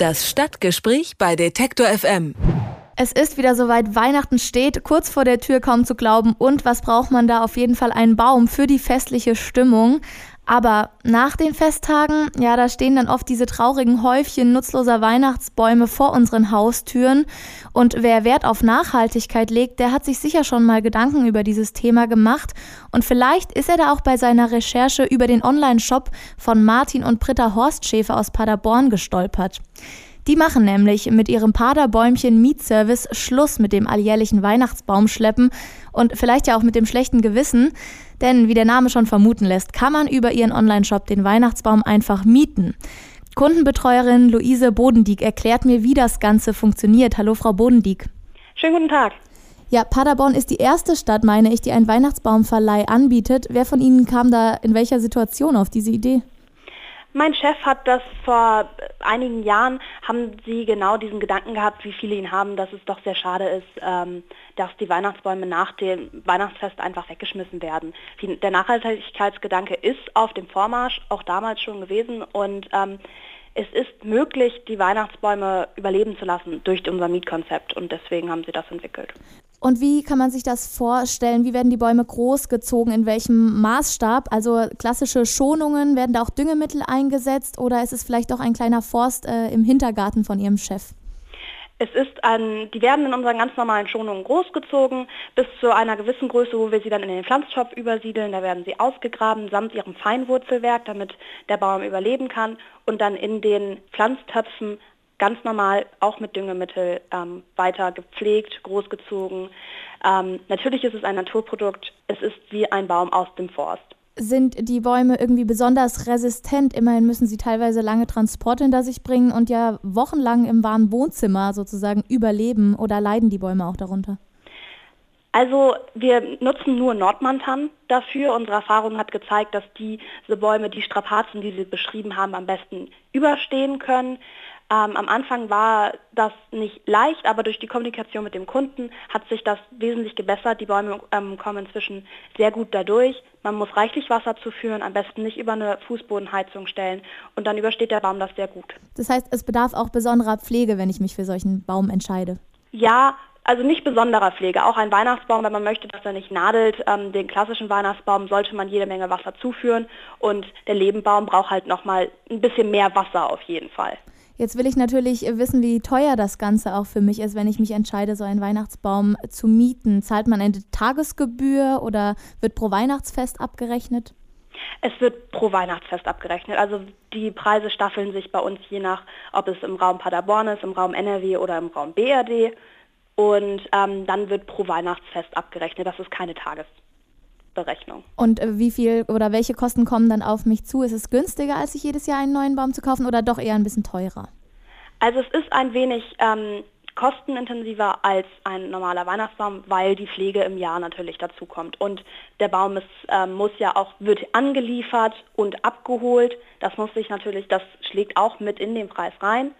Das Stadtgespräch bei Detektor FM. Es ist wieder soweit, Weihnachten steht, kurz vor der Tür kaum zu glauben. Und was braucht man da? Auf jeden Fall einen Baum für die festliche Stimmung. Aber nach den Festtagen, ja, da stehen dann oft diese traurigen Häufchen nutzloser Weihnachtsbäume vor unseren Haustüren. Und wer Wert auf Nachhaltigkeit legt, der hat sich sicher schon mal Gedanken über dieses Thema gemacht. Und vielleicht ist er da auch bei seiner Recherche über den Online-Shop von Martin und Britta Horstschäfer aus Paderborn gestolpert. Die machen nämlich mit ihrem Paderbäumchen Mietservice Schluss mit dem alljährlichen Weihnachtsbaumschleppen und vielleicht ja auch mit dem schlechten Gewissen. Denn wie der Name schon vermuten lässt, kann man über ihren Online-Shop den Weihnachtsbaum einfach mieten. Kundenbetreuerin Luise Bodendieck erklärt mir, wie das Ganze funktioniert. Hallo, Frau Bodendieck. Schönen guten Tag. Ja, Paderborn ist die erste Stadt, meine ich, die einen Weihnachtsbaumverleih anbietet. Wer von Ihnen kam da in welcher Situation auf diese Idee? Mein Chef hat das vor einigen Jahren, haben sie genau diesen Gedanken gehabt, wie viele ihn haben, dass es doch sehr schade ist, ähm, dass die Weihnachtsbäume nach dem Weihnachtsfest einfach weggeschmissen werden. Der Nachhaltigkeitsgedanke ist auf dem Vormarsch, auch damals schon gewesen und ähm, es ist möglich, die Weihnachtsbäume überleben zu lassen durch unser Mietkonzept und deswegen haben sie das entwickelt. Und wie kann man sich das vorstellen? Wie werden die Bäume großgezogen? In welchem Maßstab? Also klassische Schonungen, werden da auch Düngemittel eingesetzt oder ist es vielleicht auch ein kleiner Forst äh, im Hintergarten von Ihrem Chef? Es ist ein, die werden in unseren ganz normalen Schonungen großgezogen, bis zu einer gewissen Größe, wo wir sie dann in den Pflanztopf übersiedeln. Da werden sie ausgegraben, samt ihrem Feinwurzelwerk, damit der Baum überleben kann. Und dann in den Pflanztöpfen ganz normal auch mit Düngemittel ähm, weiter gepflegt, großgezogen. Ähm, natürlich ist es ein Naturprodukt. Es ist wie ein Baum aus dem Forst. Sind die Bäume irgendwie besonders resistent? Immerhin müssen sie teilweise lange Transporte hinter sich bringen und ja wochenlang im warmen Wohnzimmer sozusagen überleben oder leiden die Bäume auch darunter? Also wir nutzen nur Nordmantan dafür. Unsere Erfahrung hat gezeigt, dass diese Bäume die Strapazen, die Sie beschrieben haben, am besten überstehen können. Ähm, am Anfang war das nicht leicht, aber durch die Kommunikation mit dem Kunden hat sich das wesentlich gebessert. Die Bäume ähm, kommen inzwischen sehr gut dadurch. Man muss reichlich Wasser zuführen, am besten nicht über eine Fußbodenheizung stellen und dann übersteht der Baum das sehr gut. Das heißt, es bedarf auch besonderer Pflege, wenn ich mich für solchen Baum entscheide. Ja, also nicht besonderer Pflege. Auch ein Weihnachtsbaum, wenn man möchte, dass er nicht nadelt, ähm, den klassischen Weihnachtsbaum sollte man jede Menge Wasser zuführen und der Lebenbaum braucht halt nochmal ein bisschen mehr Wasser auf jeden Fall. Jetzt will ich natürlich wissen, wie teuer das Ganze auch für mich ist, wenn ich mich entscheide, so einen Weihnachtsbaum zu mieten. Zahlt man eine Tagesgebühr oder wird pro Weihnachtsfest abgerechnet? Es wird pro Weihnachtsfest abgerechnet. Also die Preise staffeln sich bei uns je nach, ob es im Raum Paderborn ist, im Raum NRW oder im Raum BRD. Und ähm, dann wird pro Weihnachtsfest abgerechnet. Das ist keine Tagesgebühr. Berechnung. Und äh, wie viel oder welche Kosten kommen dann auf mich zu? Ist es günstiger, als sich jedes Jahr einen neuen Baum zu kaufen oder doch eher ein bisschen teurer? Also es ist ein wenig ähm, kostenintensiver als ein normaler Weihnachtsbaum, weil die Pflege im Jahr natürlich dazu kommt. Und der Baum ist, ähm, muss ja auch, wird angeliefert und abgeholt. Das muss sich natürlich, das schlägt auch mit in den Preis rein.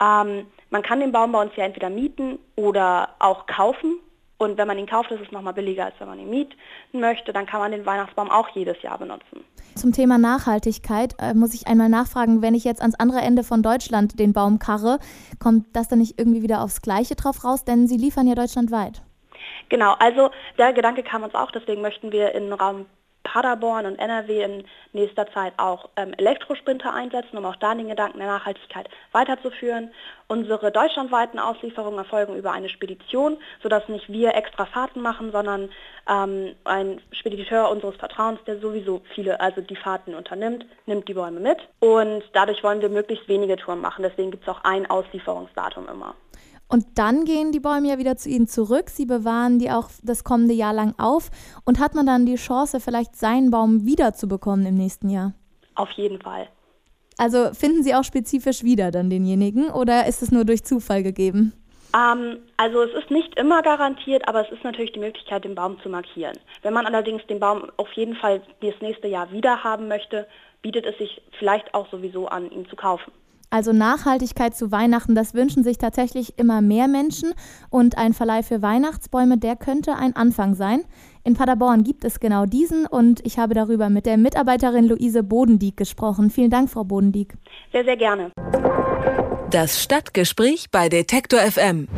Ähm, man kann den Baum bei uns ja entweder mieten oder auch kaufen. Und wenn man ihn kauft, ist es nochmal billiger, als wenn man ihn mieten möchte. Dann kann man den Weihnachtsbaum auch jedes Jahr benutzen. Zum Thema Nachhaltigkeit äh, muss ich einmal nachfragen, wenn ich jetzt ans andere Ende von Deutschland den Baum karre, kommt das dann nicht irgendwie wieder aufs Gleiche drauf raus? Denn Sie liefern ja deutschlandweit. Genau, also der Gedanke kam uns auch, deswegen möchten wir in Raum Paderborn und NRW in nächster Zeit auch ähm, Elektrosprinter einsetzen, um auch da den Gedanken der Nachhaltigkeit weiterzuführen. Unsere deutschlandweiten Auslieferungen erfolgen über eine Spedition, sodass nicht wir extra Fahrten machen, sondern ähm, ein Spediteur unseres Vertrauens, der sowieso viele, also die Fahrten unternimmt, nimmt die Bäume mit. Und dadurch wollen wir möglichst wenige Touren machen. Deswegen gibt es auch ein Auslieferungsdatum immer. Und dann gehen die Bäume ja wieder zu ihnen zurück. Sie bewahren die auch das kommende Jahr lang auf. Und hat man dann die Chance, vielleicht seinen Baum wiederzubekommen im nächsten Jahr? Auf jeden Fall. Also finden Sie auch spezifisch wieder dann denjenigen oder ist es nur durch Zufall gegeben? Ähm, also es ist nicht immer garantiert, aber es ist natürlich die Möglichkeit, den Baum zu markieren. Wenn man allerdings den Baum auf jeden Fall das nächste Jahr wieder haben möchte, bietet es sich vielleicht auch sowieso an, ihn zu kaufen. Also Nachhaltigkeit zu Weihnachten, das wünschen sich tatsächlich immer mehr Menschen und ein Verleih für Weihnachtsbäume, der könnte ein Anfang sein. In Paderborn gibt es genau diesen und ich habe darüber mit der Mitarbeiterin Luise Bodendieck gesprochen. Vielen Dank, Frau Bodendieck. Sehr, sehr gerne. Das Stadtgespräch bei Detektor FM.